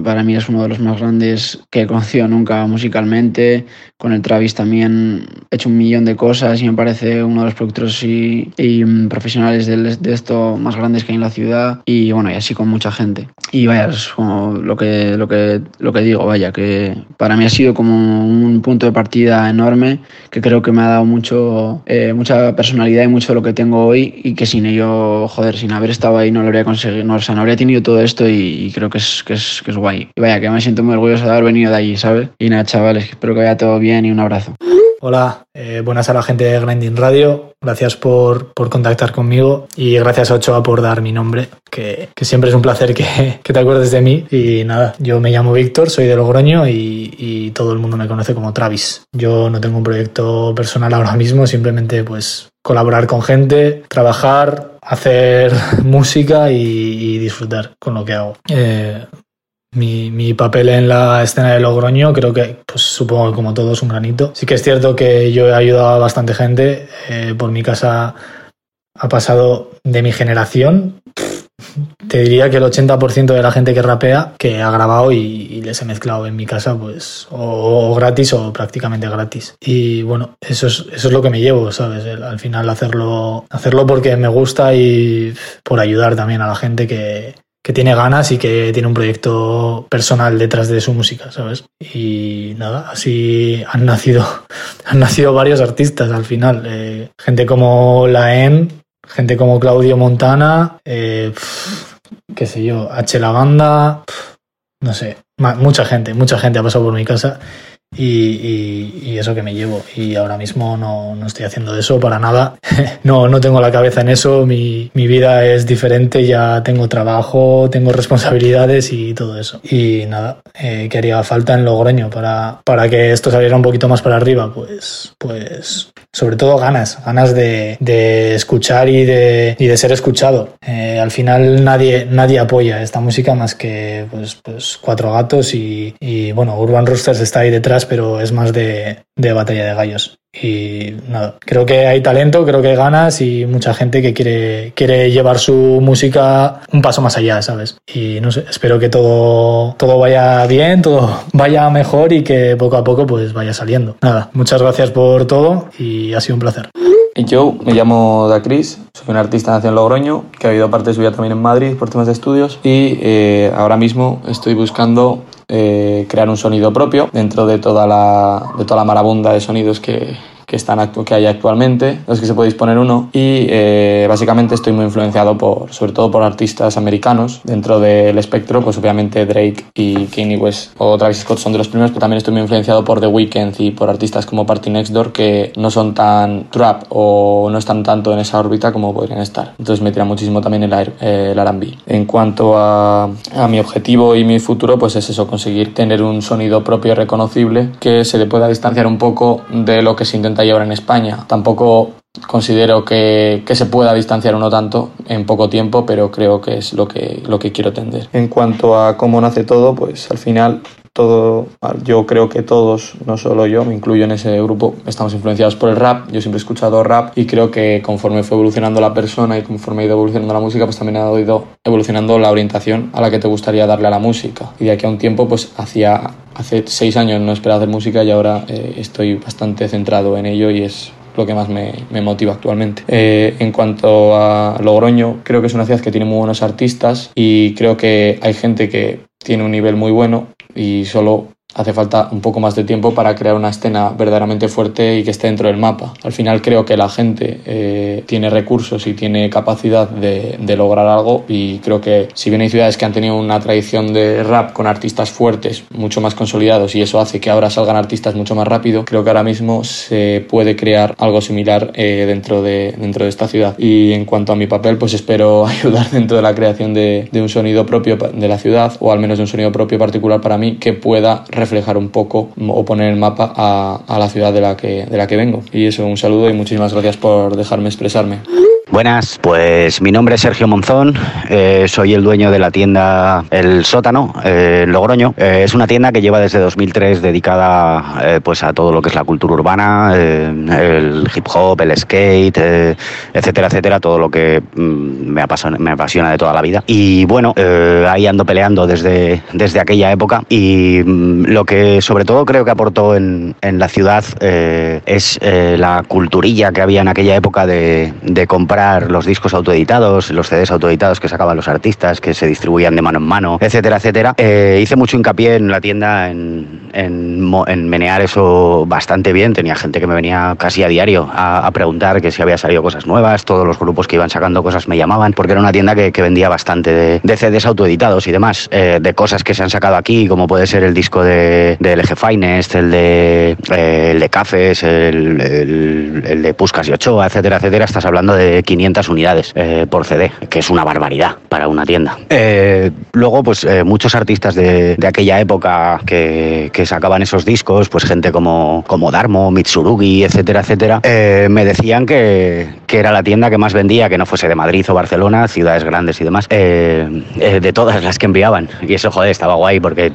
Para mí es uno de los más grandes que he conocido nunca musicalmente. Con el Travis también he hecho un millón de cosas y me parece uno de los productores y, y profesionales de, de, esto más grandes que hay en la ciudad y bueno, y así con mucha gente. Y vaya, es como lo que, lo que, lo que digo, vaya, que para mí ha sido como un punto de partida enorme que creo que me ha dado mucho, eh, mucha personalidad y mucho de lo que tengo hoy y que sin ello, joder, sin haber estado ahí no lo habría conseguido, no, o sea, no habría tenido todo esto y, y creo que es, que, es, que es guay. Y vaya, que me siento muy orgulloso de haber venido de allí, ¿sabes? Y nada, chavales, espero que vaya todo bien y un abrazo. Hola, eh, buenas a la gente de Grinding Radio. Gracias por, por, contactar conmigo y gracias a Ochoa por dar mi nombre, que, que siempre es un placer que, que, te acuerdes de mí. Y nada, yo me llamo Víctor, soy de Logroño y, y, todo el mundo me conoce como Travis. Yo no tengo un proyecto personal ahora mismo, simplemente pues colaborar con gente, trabajar, hacer música y, disfrutar con lo que hago. Eh, mi, mi, papel en la escena de Logroño, creo que, pues supongo que como todos, un granito. Sí que es cierto que yo he ayudado a bastante gente. Eh, por mi casa ha pasado de mi generación. Te diría que el 80% de la gente que rapea, que ha grabado y, les he mezclado en mi casa, pues, o, gratis o prácticamente gratis. Y bueno, eso es, eso es lo que me llevo, ¿sabes? Al final hacerlo, hacerlo porque me gusta y por ayudar también a la gente que, que tiene ganas y que tiene un proyecto personal detrás de su música, ¿sabes? Y nada, así han nacido, han nacido varios artistas al final. Eh, gente como Laen, gente como Claudio Montana, eh, qué sé yo, H. La Banda, no sé, mucha gente, mucha gente ha pasado por mi casa y, eso que me llevo. Y ahora mismo no, no estoy haciendo eso para nada. no, no tengo la cabeza en eso. Mi, mi, vida es diferente. Ya tengo trabajo, tengo responsabilidades y todo eso. Y nada, eh, ¿qué haría falta en Logroño para, para que esto saliera un poquito más para arriba? Pues, pues sobre todo ganas, ganas de, de escuchar y de, y de ser escuchado. Eh, al final nadie, nadie apoya esta música más que pues, pues cuatro gatos y, y bueno, Urban Roosters está ahí detrás pero es más de, de batalla de gallos. Y nada, creo que hay talento, creo que hay ganas y mucha gente que quiere, quiere llevar su música un paso más allá, ¿sabes? Y no sé, espero que todo, todo vaya bien, todo vaya mejor y que poco a poco pues vaya saliendo. Nada, muchas gracias por todo y ha sido un placer. Yo me llamo Dacris, soy un artista nacido en Logroño, que ha vivido parte de su vida también en Madrid por temas de estudios y eh, ahora mismo estoy buscando eh, crear un sonido propio dentro de toda la, de toda la marabunda de sonidos que, que, están que hay actualmente, los que se puede disponer uno. Y eh, básicamente estoy muy influenciado por, sobre todo por artistas americanos. Dentro del espectro, pues obviamente Drake y Kanye West o Travis Scott son de los primeros, pero también estoy muy influenciado por The Weeknd y por artistas como Party Next Door que no son tan trap o no están tanto en esa órbita como podrían estar. Entonces me tira muchísimo también el, el R&B. En cuanto a, a mi objetivo y mi futuro, pues es eso, conseguir tener un sonido propio y reconocible que se le pueda distanciar un poco de lo que se intenta y ahora en España. Tampoco considero que, que, se pueda distanciar uno tanto en poco tiempo, pero creo que es lo que, lo que quiero tender. En cuanto a cómo nace todo, pues al final todo, yo creo que todos, no solo yo, me incluyo en ese grupo, estamos influenciados por el rap. Yo siempre he escuchado rap y creo que conforme fue evolucionando la persona y conforme ha ido evolucionando la música, pues también ha ido evolucionando la orientación a la que te gustaría darle a la música. Y de aquí a un tiempo, pues hacía, hace seis años no esperaba hacer música y ahora eh, estoy bastante centrado en ello y es lo que más me, motiva actualmente. Eh, en cuanto a Logroño, creo que es una ciudad que tiene muy buenos artistas y creo que hay gente que tiene un nivel muy bueno y solo hace falta un poco más de tiempo para crear una escena verdaderamente fuerte y que esté dentro del mapa. Al final creo que la gente eh, tiene recursos y tiene capacidad de, lograr algo y creo que si bien hay ciudades que han tenido una tradición de rap con artistas fuertes, mucho más consolidados y eso hace que ahora salgan artistas mucho más rápido, creo que ahora mismo se puede crear algo similar eh, dentro, de, dentro de esta ciudad. Y en cuanto a mi papel, pues espero ayudar dentro de la creación de, de un sonido propio de la ciudad o al menos de un sonido propio particular para mí que pueda reflejar un poco o poner el mapa a, la ciudad de la, que, de la que vengo. Y eso, un saludo y muchísimas gracias por dejarme expresarme. Buenas, pues mi nombre es Sergio Monzón, eh, soy el dueño de la tienda El Sótano, eh, Logroño. Eh, es una tienda que lleva desde 2003 dedicada eh, pues a todo lo que es la cultura urbana, el hip hop, el skate, etcétera, etcétera, todo lo que mm, me, apasiona, de toda la vida. Y bueno, ahí ando peleando desde, desde aquella época y mm, lo que sobre todo creo que aportó en, en la ciudad es la culturilla que había en aquella época de comprar los discos autoeditados, los CDs autoeditados que sacaban los artistas, que se distribuían de mano en mano, etcétera, etcétera. Eh, hice mucho hincapié en la tienda en, en, en, menear eso bastante bien. Tenía gente que me venía casi a diario a, preguntar que si había salido cosas nuevas. Todos los grupos que iban sacando cosas me llamaban, porque era una tienda que, vendía bastante de, CDs autoeditados y demás, eh, de cosas que se han sacado aquí, como puede ser el disco de, de LG Finest, el de, eh, el de Cafés, el, el, el de Puscas y Ochoa, etcétera, etcétera. Estás hablando de 500 unidades eh, por CD, que es una barbaridad para una tienda. Eh, luego, pues eh, muchos artistas de, de, aquella época que, que, sacaban esos discos, pues gente como, como Darmo, Mitsurugi, etcétera, etcétera, eh, me decían que, que, era la tienda que más vendía, que no fuese de Madrid o Barcelona, ciudades grandes y demás, eh, de todas las que enviaban. Y eso, joder, estaba guay porque,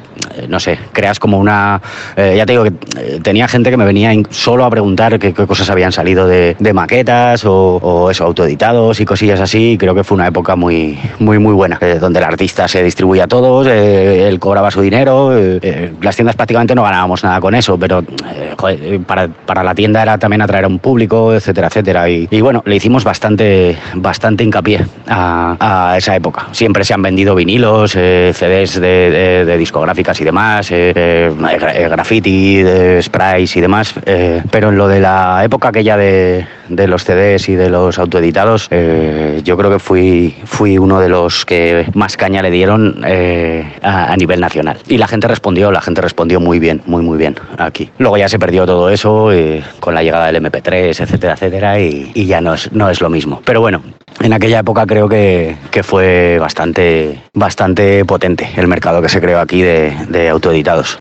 no sé, creas como una... ya te digo que tenía gente que me venía solo a preguntar qué, qué cosas habían salido de, de maquetas o, o eso, auto editados y cosillas así. Creo que fue una época muy, muy, muy buena, eh, donde el artista se distribuía a todos, eh, él cobraba su dinero, eh, las tiendas prácticamente no ganábamos nada con eso, pero eh, joder, para, para, la tienda era también atraer a un público, etcétera, etcétera. Y, y bueno, le hicimos bastante, bastante hincapié a, a, esa época. Siempre se han vendido vinilos, eh, CDs de, de, de, discográficas y demás, eh, eh graffiti, de sprays y demás, eh, pero en lo de la época aquella de, de los CDs y de los autoeditados, eh, yo creo que fui, fui uno de los que más caña le dieron eh, a, nivel nacional. Y la gente respondió, la gente respondió muy bien, muy, muy bien aquí. Luego ya se perdió todo eso eh, con la llegada del MP3, etcétera, etcétera, y, ya no es, no es lo mismo. Pero bueno, en aquella época creo que, que fue bastante, bastante potente el mercado que se creó aquí de autoeditados.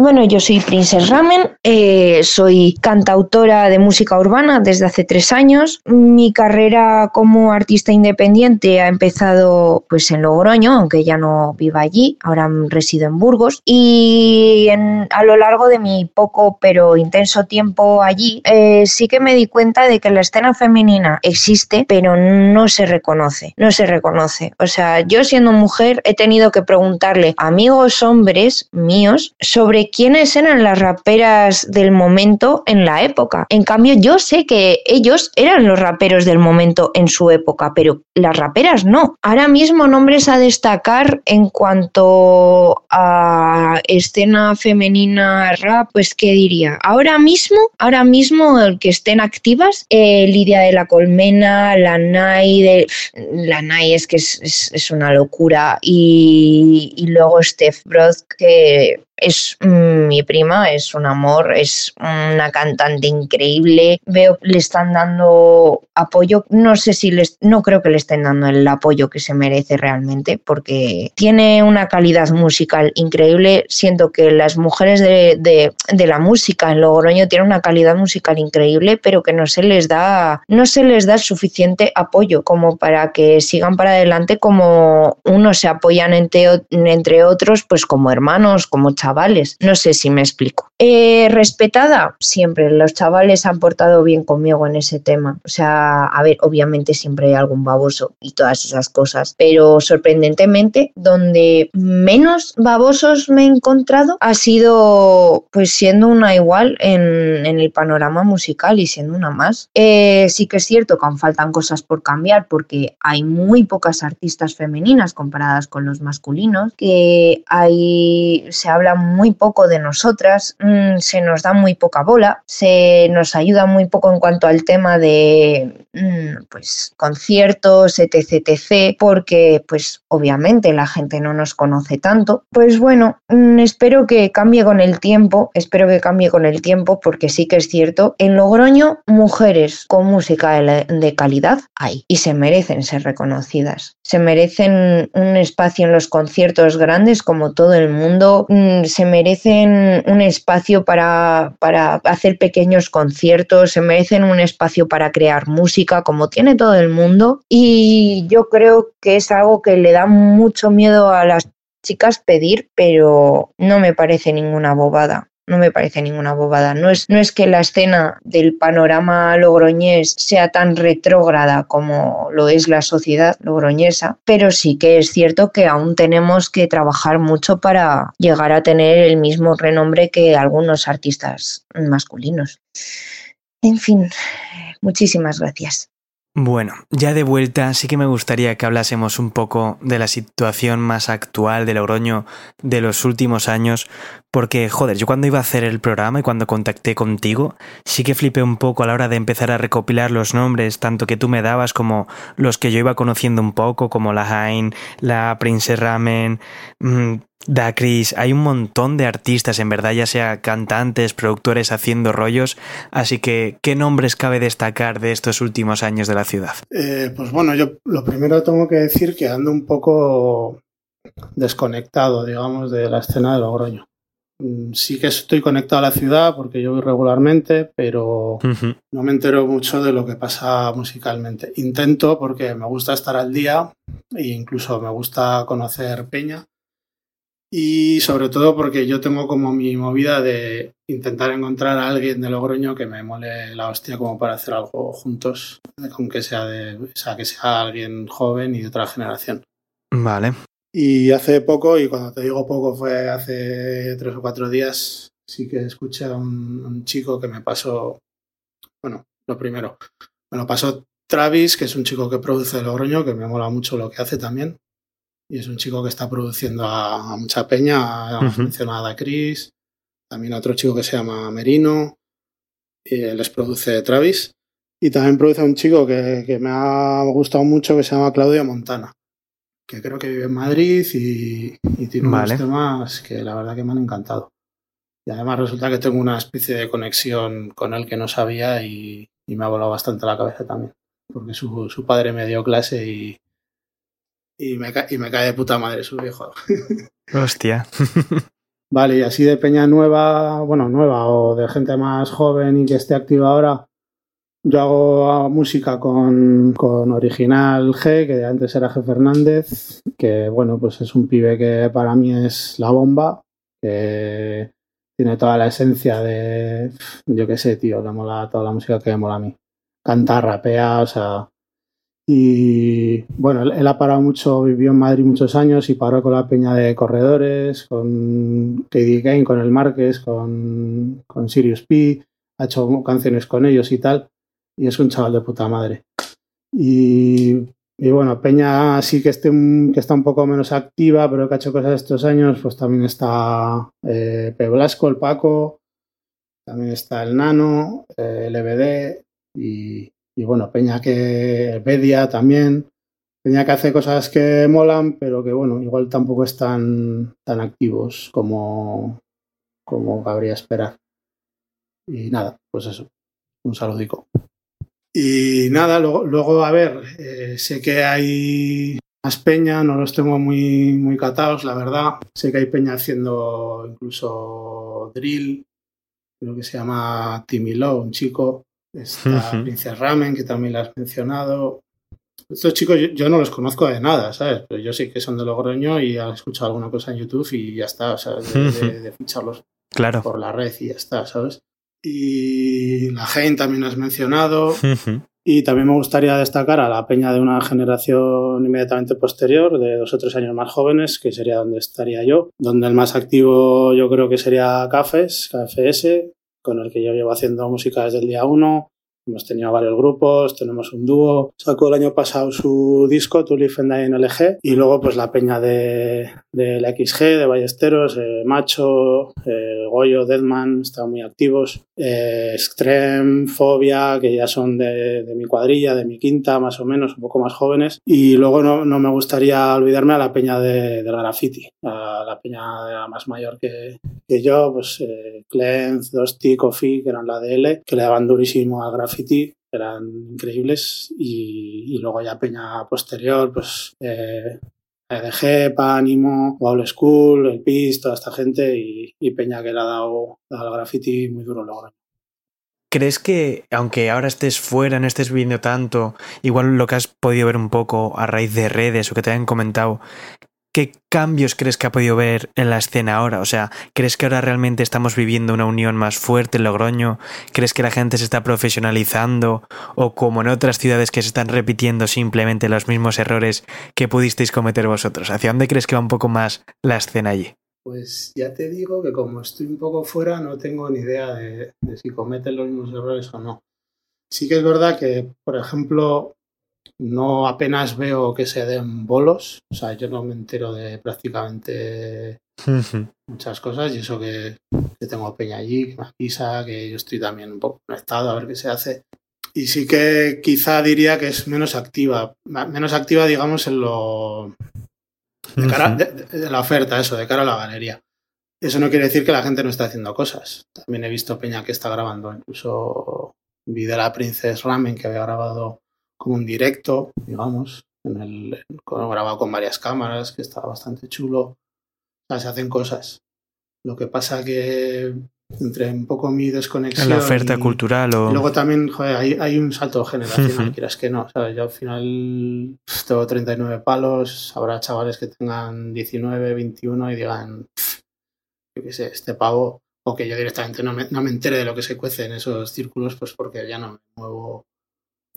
Bueno, yo soy Princess Ramen, eh, soy cantautora de música urbana desde hace tres años. Mi carrera como artista independiente ha empezado pues en Logroño, aunque ya no viva allí, ahora resido en Burgos. Y a lo largo de mi poco pero intenso tiempo allí, eh, sí que me di cuenta de que la escena femenina existe, pero no se reconoce, no se reconoce. O sea, yo siendo mujer he tenido que preguntarle a amigos hombres míos sobre quiénes eran las raperas del momento en la época. En cambio, yo sé que ellos eran los raperos del momento en su época, pero las raperas no. Ahora mismo nombres a destacar en cuanto a escena femenina rap, pues qué diría. Ahora mismo, ahora mismo el que estén activas, eh, Lidia de la Colmena, la Nai, de... la Nai es que es, una locura y, y luego Steph Broad que es mi prima, es un amor, es una cantante increíble. Veo le están dando apoyo, no sé si les, no creo que le estén dando el apoyo que se merece realmente, porque tiene una calidad musical increíble. Siento que las mujeres de, de, la música en Logroño tienen una calidad musical increíble, pero que no se les da, no se les da suficiente apoyo como para que sigan para adelante como unos se apoyan entre, entre otros, pues como hermanos, como chavales chavales. No sé si me explico. Eh, respetada, siempre. Los chavales han portado bien conmigo en ese tema. O sea, a ver, obviamente siempre hay algún baboso y todas esas cosas, pero sorprendentemente, donde menos babosos me he encontrado ha sido pues siendo una igual en, en el panorama musical y siendo una más. Eh, sí que es cierto que aún faltan cosas por cambiar porque hay muy pocas artistas femeninas comparadas con los masculinos, que hay, se habla muy poco de nosotras, mmm, se nos da muy poca bola, se nos ayuda muy poco en cuanto al tema de mmm, pues conciertos, etc, etc, porque pues obviamente la gente no nos conoce tanto. Pues bueno, mmm, espero que cambie con el tiempo, espero que cambie con el tiempo porque sí que es cierto, en Logroño mujeres con música de, de calidad hay y se merecen ser reconocidas, se merecen un espacio en los conciertos grandes como todo el mundo se merecen un espacio para, para, hacer pequeños conciertos, se merecen un espacio para crear música como tiene todo el mundo. Y yo creo que es algo que le da mucho miedo a las chicas pedir, pero no me parece ninguna bobada no me parece ninguna bobada. No es, no es que la escena del panorama logroñés sea tan retrógrada como lo es la sociedad logroñesa, pero sí que es cierto que aún tenemos que trabajar mucho para llegar a tener el mismo renombre que algunos artistas masculinos. En fin, muchísimas gracias. Bueno, ya de vuelta sí que me gustaría que hablásemos un poco de la situación más actual de Logroño de los últimos años, porque joder, yo cuando iba a hacer el programa y cuando contacté contigo, sí que flipé un poco a la hora de empezar a recopilar los nombres, tanto que tú me dabas como los que yo iba conociendo un poco, como la Hain, la Princess Ramen, mmm, Da Chris, hay un montón de artistas, en verdad, ya sea cantantes, productores haciendo rollos, así que ¿qué nombres cabe destacar de estos últimos años de la ciudad? Eh, pues bueno, yo lo primero tengo que decir que ando un poco desconectado, digamos, de la escena de Logroño. Sí que estoy conectado a la ciudad porque yo voy regularmente, pero uh -huh. no me entero mucho de lo que pasa musicalmente. Intento porque me gusta estar al día e incluso me gusta conocer Peña y sobre todo porque yo tengo como mi movida de intentar encontrar a alguien de Logroño que me mole la hostia como para hacer algo juntos, aunque sea de, o sea, que sea alguien joven y de otra generación. Vale. Y hace poco, y cuando te digo poco fue hace tres o cuatro días, sí que escuché a un, un chico que me pasó, bueno, lo primero, me lo pasó Travis, que es un chico que produce Logroño, que me mola mucho lo que hace también. Y es un chico que está produciendo a, a mucha peña, hemos Ujú. mencionado a Chris, también a otro chico que se llama Merino, y les produce Travis. Y también produce a un chico que, que me ha gustado mucho que se llama Claudio Montana, que creo que vive en Madrid y, y tiene Vale. unos temas que la verdad que me han encantado. Y además resulta que tengo una especie de conexión con él que no sabía y, y me ha volado bastante la cabeza también. Porque su, su padre me dio clase y, y, me, ca- y me cae de puta madre su viejo. Hostia. Vale, y así de peña nueva, bueno, nueva o de gente más joven y que esté activa ahora, yo hago música con, con Original G, que antes era G Fernández, que bueno, pues es un pibe que para mí es la bomba, que tiene toda la esencia de, yo qué sé, tío, que mola toda la música que me mola a mí. Canta, rapea, o sea... Y bueno, él, ha parado mucho, vivió en Madrid muchos años y paró con la peña de corredores, con KD Kane, con el Márquez, con, con Sirius P, ha hecho canciones con ellos y tal, y es un chaval de puta madre. Y, y bueno, Peña sí que, esté, que está un poco menos activa, pero que ha hecho cosas estos años, pues también está eh, P. Blasco, el Paco, también está el Nano, eh, el EBD y, y bueno, Peña que Bedia también. Peña que hace cosas que molan, pero que bueno, igual tampoco están tan activos como, como cabría esperar. Y nada, pues eso, un saludico. Y nada, luego, luego a ver, eh, sé que hay más peña, no los tengo muy, muy catados, la verdad. Sé que hay peña haciendo incluso drill, creo que se llama Timmy Lowe, un chico. Está. Princess Ramen, que también la has mencionado. Estos chicos yo, yo no los conozco de nada, ¿sabes? Pero yo sé que son de Logroño y he escuchado alguna cosa en YouTube y ya está, o sea, de, de- de ficharlos Claro. por la red y ya está, ¿sabes? Y la Gen también has mencionado. Y también me gustaría destacar a la peña de una generación inmediatamente posterior, de dos o tres años más jóvenes, que sería donde estaría yo. Donde el más activo yo creo que sería Cafes, KFS, con el que yo llevo haciendo música desde el día uno. Hemos tenido varios grupos, tenemos un dúo. Sacó el año pasado su disco, To Live and Die en LG. Y luego, pues la peña de, de la XG, de Ballesteros, eh, Macho, eh, Goyo, Deadman, están muy activos. Eh, Extreme, Fobia, que ya son de, de mi cuadrilla, de mi quinta, más o menos, un poco más jóvenes. Y luego no, no me gustaría olvidarme a la peña de, del graffiti, a la peña más mayor que, que yo, pues eh, Cleanz, Dosti, Coffee, que eran la DL, que le daban durísimo al graffiti, eran increíbles. Y, y luego ya peña posterior, pues eh, EDG, Pánimo, Wall School, El PIS, toda esta gente y, y peña que le ha dado, le ha dado al graffiti muy duro logro. ¿Crees que, aunque ahora estés fuera, no estés viviendo tanto, igual lo que has podido ver un poco a raíz de redes o que te hayan comentado, ¿qué cambios crees que ha podido ver en la escena ahora? O sea, ¿crees que ahora realmente estamos viviendo una unión más fuerte en Logroño? ¿Crees que la gente se está profesionalizando? ¿O como en otras ciudades que se están repitiendo simplemente los mismos errores que pudisteis cometer vosotros? ¿Hacia dónde crees que va un poco más la escena allí? Pues ya te digo que como estoy un poco fuera, no tengo ni idea de, de si cometen los mismos errores o no. Sí que es verdad que, por ejemplo, no apenas veo que se den bolos. O sea, yo no me entero de prácticamente muchas cosas y eso que, que tengo peña allí, que me avisa, que yo estoy también un poco conectado a ver qué se hace. Y sí que quizá diría que es menos activa. Menos activa, digamos, en lo, de, cara, de, de, la oferta, eso, de cara a la galería. Eso no quiere decir que la gente no esté haciendo cosas. También he visto Peña que está grabando, incluso vi de la Princess Ramen que había grabado como un directo, digamos, en el, grabado con varias cámaras, que estaba bastante chulo. O sea, se hacen cosas. Lo que pasa que entre un poco mi desconexión. En la oferta y, cultural o. Y luego también, joder, hay, hay un salto generacional, quieras que no. ¿sabes? Yo al final tengo 39 palos, habrá chavales que tengan 19, 21 y digan, yo qué sé, este pavo, o que yo directamente no me, no me entere de lo que se cuece en esos círculos, pues porque ya no me muevo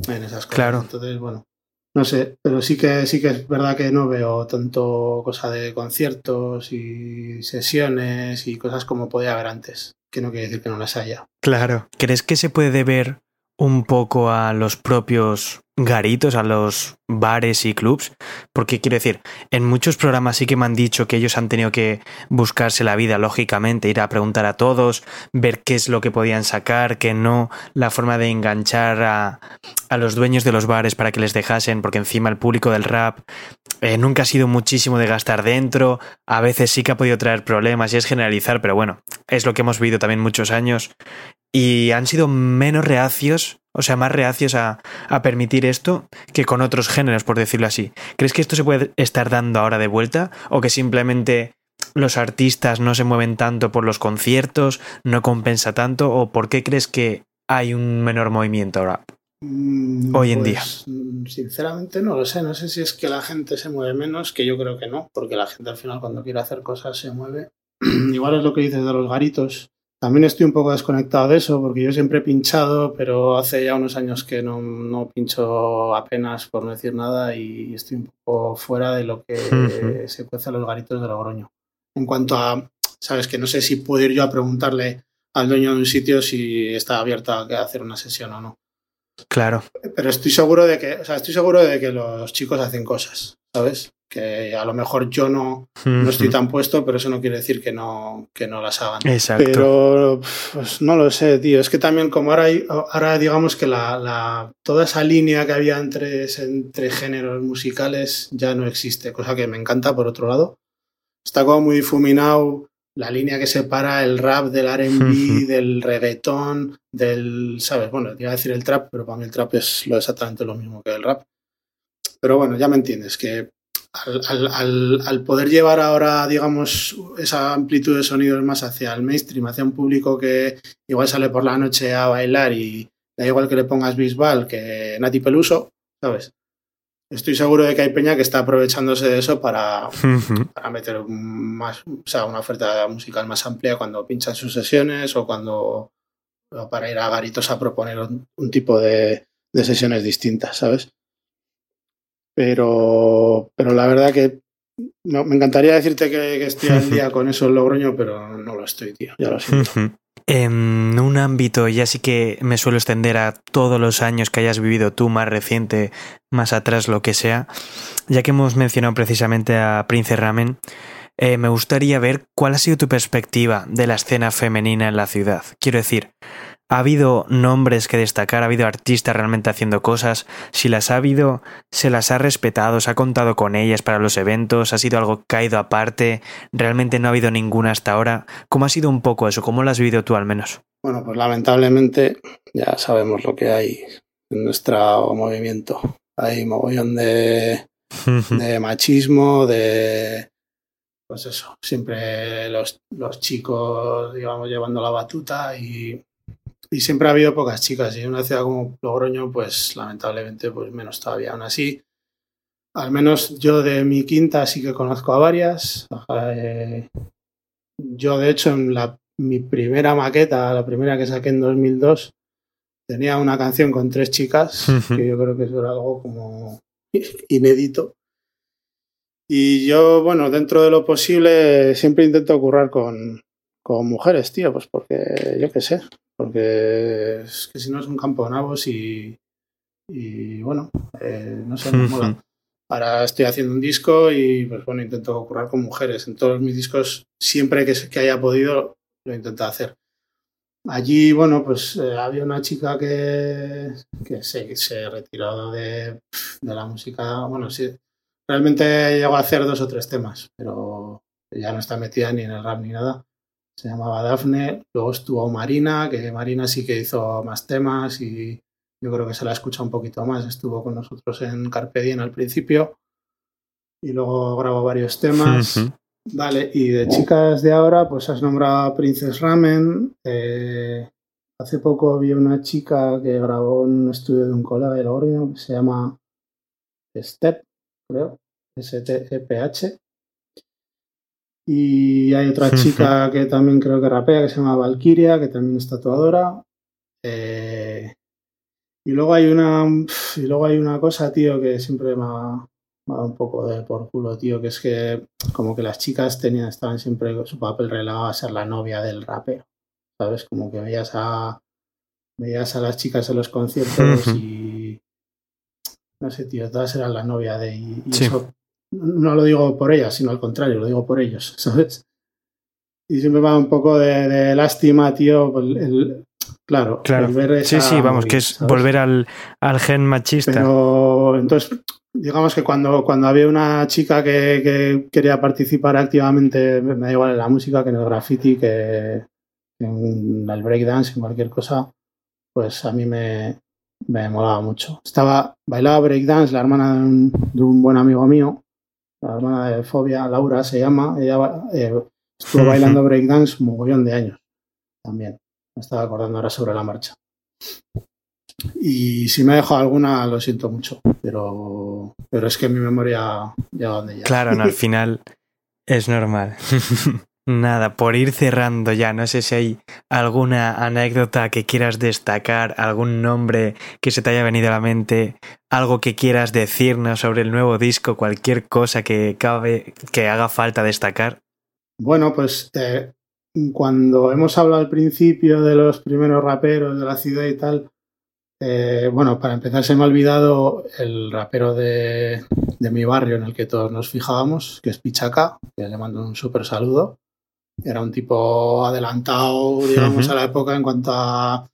en esas cosas. Claro. Entonces, bueno, no sé, pero sí que sí que es verdad que no veo tanto cosa de conciertos y sesiones y cosas como podía haber antes, que no quiere decir que no las haya. Claro. ¿Crees que se puede deber un poco a los propios garitos, a los bares y clubs, porque quiero decir, en muchos programas sí que me han dicho que ellos han tenido que buscarse la vida, lógicamente, ir a preguntar a todos, ver qué es lo que podían sacar, qué no, la forma de enganchar a, a los dueños de los bares para que les dejasen, porque encima el público del rap eh, nunca ha sido muchísimo de gastar dentro, a veces sí que ha podido traer problemas y es generalizar, pero bueno, es lo que hemos vivido también muchos años y han sido menos reacios, o sea, más reacios a, a, permitir esto que con otros géneros, por decirlo así. ¿Crees que esto se puede estar dando ahora de vuelta o que simplemente los artistas no se mueven tanto por los conciertos, no compensa tanto o por qué crees que hay un menor movimiento ahora? Mm, Hoy en pues, día. Sinceramente no lo sé, no sé si es que la gente se mueve menos, que yo creo que no, porque la gente al final cuando quiere hacer cosas se mueve. Igual es lo que dices de los garitos, también estoy un poco desconectado de eso porque yo siempre he pinchado, pero hace ya unos años que no, no pincho apenas, por no decir nada, y estoy un poco fuera de lo que uh -huh. se cuece a los garitos de Logroño. En cuanto a, sabes, que no sé si puedo ir yo a preguntarle al dueño de un sitio si está abierto a hacer una sesión o no. Claro. Pero estoy seguro de que, o sea, estoy seguro de que los chicos hacen cosas, ¿sabes? Que a lo mejor yo no, no estoy tan puesto, pero eso no quiere decir que no, que no las hagan. Exacto. Pero pues, no lo sé, tío. Es que también como ahora, hay, ahora digamos que la, la, toda esa línea que había entre, entre géneros musicales ya no existe, cosa que me encanta por otro lado. Está como muy difuminado la línea que separa el rap del R&B, del reggaetón, del, ¿sabes? Bueno, te iba a decir el trap, pero para mí el trap es lo exactamente lo mismo que el rap. Pero bueno, ya me entiendes, que al, al, al, al, poder llevar ahora, digamos, esa amplitud de sonidos más hacia el mainstream, hacia un público que igual sale por la noche a bailar y da igual que le pongas Bisbal que Nati Peluso, ¿sabes? Estoy seguro de que hay peña que está aprovechándose de eso para, uh -huh. para meter más, o sea, una oferta musical más amplia cuando pinchan sus sesiones o cuando o para ir a garitos a proponer un, un tipo de, de sesiones distintas, ¿sabes? Pero, pero la verdad que no, me encantaría decirte que, que estoy al día con eso en Logroño, pero no lo estoy, tío. Ya lo siento. En un ámbito ya sí que me suelo extender a todos los años que hayas vivido tú, más reciente, más atrás, lo que sea, ya que hemos mencionado precisamente a Prince Ramen, eh, me gustaría ver cuál ha sido tu perspectiva de la escena femenina en la ciudad. Quiero decir, ¿Ha habido nombres que destacar? ¿Ha habido artistas realmente haciendo cosas? Si las ha habido, ¿se las ha respetado? ¿Se ha contado con ellas para los eventos? ¿Ha sido algo caído aparte? ¿Realmente no ha habido ninguna hasta ahora? ¿Cómo ha sido un poco eso? ¿Cómo lo has vivido tú al menos? Bueno, pues lamentablemente ya sabemos lo que hay en nuestro movimiento. Hay mogollón de, de machismo, de... Pues eso, siempre los, los chicos, digamos, llevando la batuta y y siempre ha habido pocas chicas y en una ciudad como Logroño pues lamentablemente pues menos todavía. Aún así al menos yo de mi quinta sí que conozco a varias. Eh, yo de hecho en la, mi primera maqueta la primera que saqué en 2002 tenía una canción con tres chicas uh -huh. que yo creo que eso era algo como inédito. Y yo bueno dentro de lo posible siempre intento currar con con mujeres, tío, pues porque yo qué sé, porque es que si no es un campo de nabos y, y bueno, eh, no sé, me mola. Ahora estoy haciendo un disco y pues bueno, intento currar con mujeres. En todos mis discos, siempre que, que haya podido, lo intento hacer. Allí, bueno, pues eh, había una chica que, que se, se retiró de, de la música. Bueno, sí, realmente llegó a hacer dos o tres temas, pero ya no está metida ni en el rap ni nada se llamaba Dafne, luego estuvo Marina, que Marina sí que hizo más temas y yo creo que se la escucha un poquito más, estuvo con nosotros en Carpe Diem al principio y luego grabó varios temas. Uh -huh. Vale, y de chicas de ahora, pues has nombrado a Princess Ramen. Eh, hace poco vi una chica que grabó en un estudio de un colega de Logroño que se llama Step, creo, S-T-E-P-H. Y hay otra chica que también creo que rapea, que se llama Valkyria, que también es tatuadora. Eh, Y luego hay una y luego hay una cosa, tío, que siempre me ha, me ha dado un poco de por culo, tío, que es que como que las chicas tenían, estaban siempre con su papel relegado a ser la novia del rapero. ¿Sabes? Como que veías a veías a las chicas en los conciertos y no sé, tío, todas eran la novia de y, y Sí. eso no lo digo por ellas, sino al contrario, lo digo por ellos, ¿sabes? Y siempre me da un poco de, de lástima, tío, el, el- claro, Claro. el ver Sí, sí, vamos, que es ¿sabes? volver al, al gen machista. Pero entonces, digamos que cuando, cuando había una chica que, que quería participar activamente, me me da igual en la música que en el graffiti, que en el breakdance, en cualquier cosa, pues a mí me, me molaba mucho. Estaba, bailaba breakdance, la hermana de un, de un buen amigo mío, la hermana de Fobia, Laura se llama, ella eh, estuvo bailando breakdance un mogollón de años también. Me estaba acordando ahora sobre la marcha. Y si me he dejado alguna, lo siento mucho, pero, pero es que mi memoria ya donde ya. Claro, no, al final es normal. Nada, por ir cerrando ya, no sé si hay alguna anécdota que quieras destacar, algún nombre que se te haya venido a la mente, algo que quieras decirnos sobre el nuevo disco, cualquier cosa que cabe, que haga falta destacar. Bueno, pues eh, cuando hemos hablado al principio de los primeros raperos de la ciudad y tal, eh, bueno, para empezar se me ha olvidado el rapero de, de mi barrio en el que todos nos fijábamos, que es Pichaca, que le mando un súper saludo. Era un tipo adelantado, digamos, a la época en cuanto a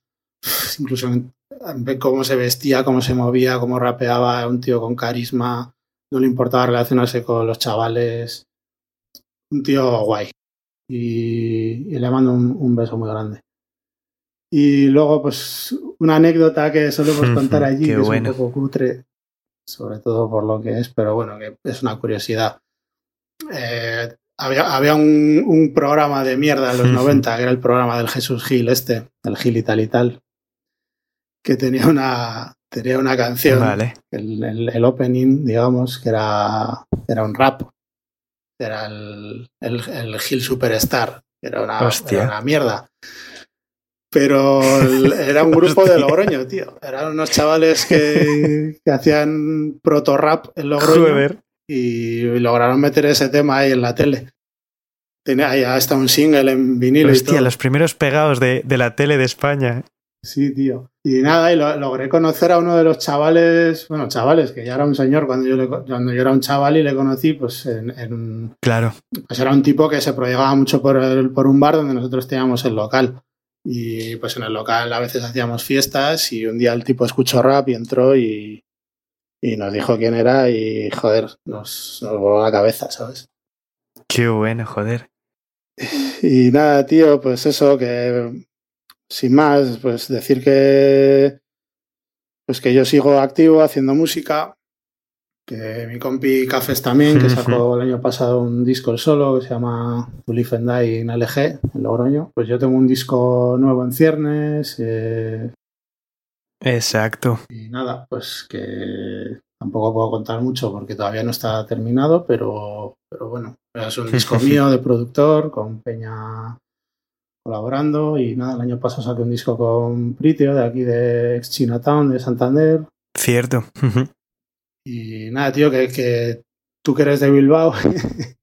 incluso en, en cómo se vestía, cómo se movía, cómo rapeaba, era un tío con carisma, no le importaba relacionarse con los chavales, un tío guay. Y, y le mando un, un beso muy grande. Y luego, pues, una anécdota que solemos contar allí, que bueno. es un poco cutre, sobre todo por lo que es, pero bueno, que es una curiosidad. Eh, había había un, un programa de mierda en los 90, que era el programa del Jesús Gil, este, el Gil y tal y tal, que tenía una, tenía una canción, Vale. el, el- el opening, digamos, que era, era un rap. Era el, el, Gil Superstar, era una, Hostia. era una mierda. Pero era un grupo de. Logroño, tío. Eran unos chavales que, que hacían proto rap en Logroño Joder. Y lograron meter ese tema ahí en la tele. Tenía ahí hasta un single en vinilo y Hostia, todo. los primeros pegados de, de la tele de España. Sí, tío. Y nada, y lo- logré conocer a uno de los chavales, bueno, chavales, que ya era un señor cuando yo, le cuando yo era un chaval y le conocí, pues, en, en- Claro. pues era un tipo que se proyectaba mucho por, el- por un bar donde nosotros teníamos el local. Y pues en el local a veces hacíamos fiestas y un día el tipo escuchó rap y entró y, y nos dijo quién era y joder, nos, nos voló la cabeza, ¿sabes? Qué bueno, joder. Y nada, tío, pues eso, que sin más, pues decir que pues que yo sigo activo haciendo música, que mi compi Cafés también, que sacó el año pasado un disco el solo que se llama To Live and Die en LG, en Logroño. Pues yo tengo un disco nuevo en ciernes, eh, Exacto. y nada, pues que tampoco puedo contar mucho porque todavía no está terminado, pero, pero bueno, es un disco mío de productor con Peña colaborando y nada, el año pasado saqué un disco con Pritio de aquí de ex Chinatown, de Santander. Cierto. Y nada, tío, que, que tú que eres de Bilbao,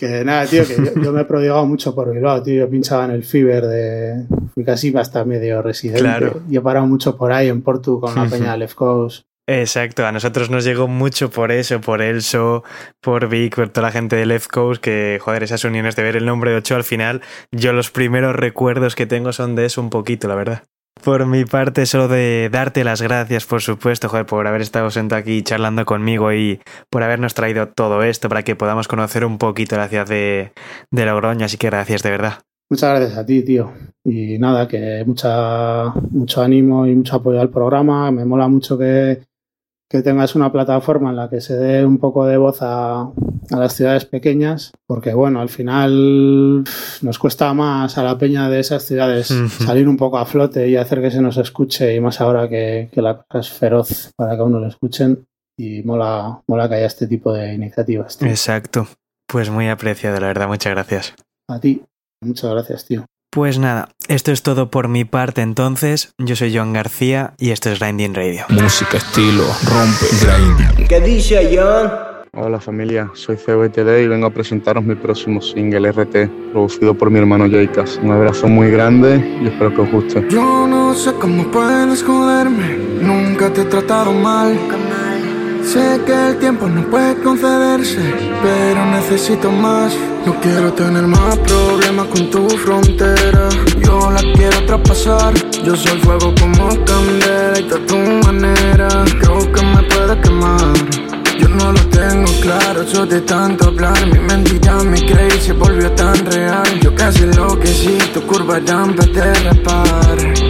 que nada, tío, que yo, yo me he prodigado mucho por Bilbao, tío. Yo pinchaba en el Fiber de. Fui casi hasta medio residente. Claro. Y he parado mucho por ahí en Portu con la peña de Left Coast. Exacto, a nosotros nos llegó mucho por eso, por Elso, por Vic, por toda la gente de Left Coast, que joder, esas uniones de ver el nombre de Ocho al final, yo los primeros recuerdos que tengo son de eso un poquito, la verdad. Por mi parte, solo de darte las gracias, por supuesto, joder, por haber estado sentado aquí charlando conmigo y por habernos traído todo esto para que podamos conocer un poquito la ciudad de, de Logroño, así que gracias de verdad. Muchas gracias a ti, tío. Y nada, que mucha, mucho ánimo y mucho apoyo al programa. Me mola mucho que, que tengas una plataforma en la que se dé un poco de voz a, a las ciudades pequeñas, porque bueno, al final nos cuesta más a la peña de esas ciudades salir un poco a flote y hacer que se nos escuche, y más ahora que, que la cosa es feroz para que a uno lo escuchen. Y mola, mola que haya este tipo de iniciativas. tío. Exacto. Pues muy apreciado, la verdad, muchas gracias. A ti. Muchas gracias, tío. Pues nada, esto es todo por mi parte entonces. Yo soy Joan García y esto es Grinding Radio. Música, estilo, rompe, grinding. ¿Qué dice John? Hola familia, soy CBTD y vengo a presentaros mi próximo single RT, producido por mi hermano Jaycas. Un abrazo muy grande y espero que os guste. Yo no sé cómo puedes joderme, nunca te he tratado mal. Sé que el tiempo no puede concederse, pero necesito más. No quiero tener más problemas con tu frontera. Yo la quiero traspasar. Yo soy fuego como candela y a tu manera. Creo que me puede quemar. Yo no lo tengo claro, yo de tanto hablar Mi mentira, mi creí se volvió tan real Yo casi enloquecí, tu curva ya empecé a rapar Y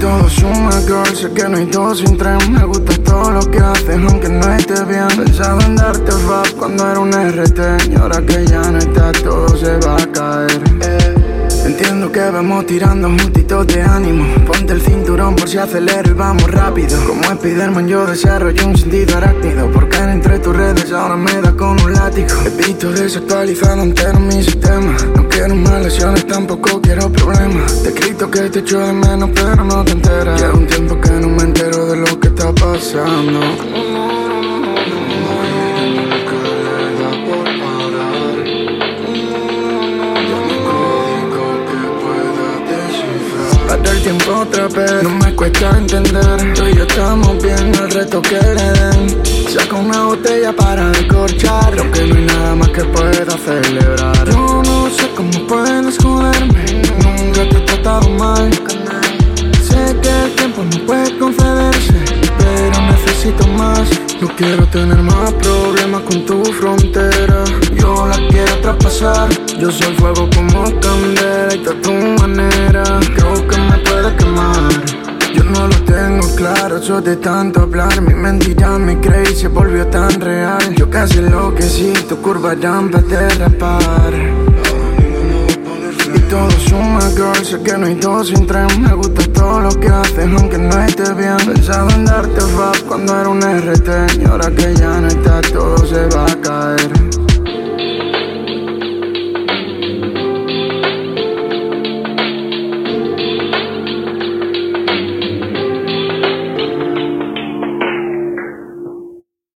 todo suma, girl, sé que no hay dos sin tres. Me gusta todo lo que haces, aunque no esté bien. Pensaba en darte rap cuando era un RT Y ahora que ya no está, todo se va a caer Entiendo que vamos tirando juntitos de ánimo. Ponte el cinturón por si acelero y vamos rápido. Como Spiderman yo desarrollo un sentido arácnido. Por caer entre tus redes ahora me da con un látigo. He visto desactualizado entero mi sistema. No quiero más lesiones, tampoco quiero problemas. Te escrito que te echo de menos pero no te enteras. Lleva un tiempo que no me entero de lo que está pasando No me cuesta entender. Tú y yo estamos bien El reto que le den Saca una botella para descorchar Lo que no hay nada más que pueda celebrar. Yo no sé cómo puedes joderme Nunca te he tratado mal. Sé que el tiempo no puede concederse No quiero tener más problemas con tu frontera. Yo la quiero traspasar. Yo soy fuego como candela y a tu manera. Creo que me puede quemar. Yo no lo tengo claro, yo de tanto hablar. Mi mentira, mi creí se volvió tan real. Yo casi enloquecí, tu curva ya empecé a rapar. y todo suma, girl, sé que no hay dos sin tres. Me gusta todo lo que haces, aunque no esté bien. Pensaba en darte rap cuando era un RT Y ahora que ya no está, todo se va a caer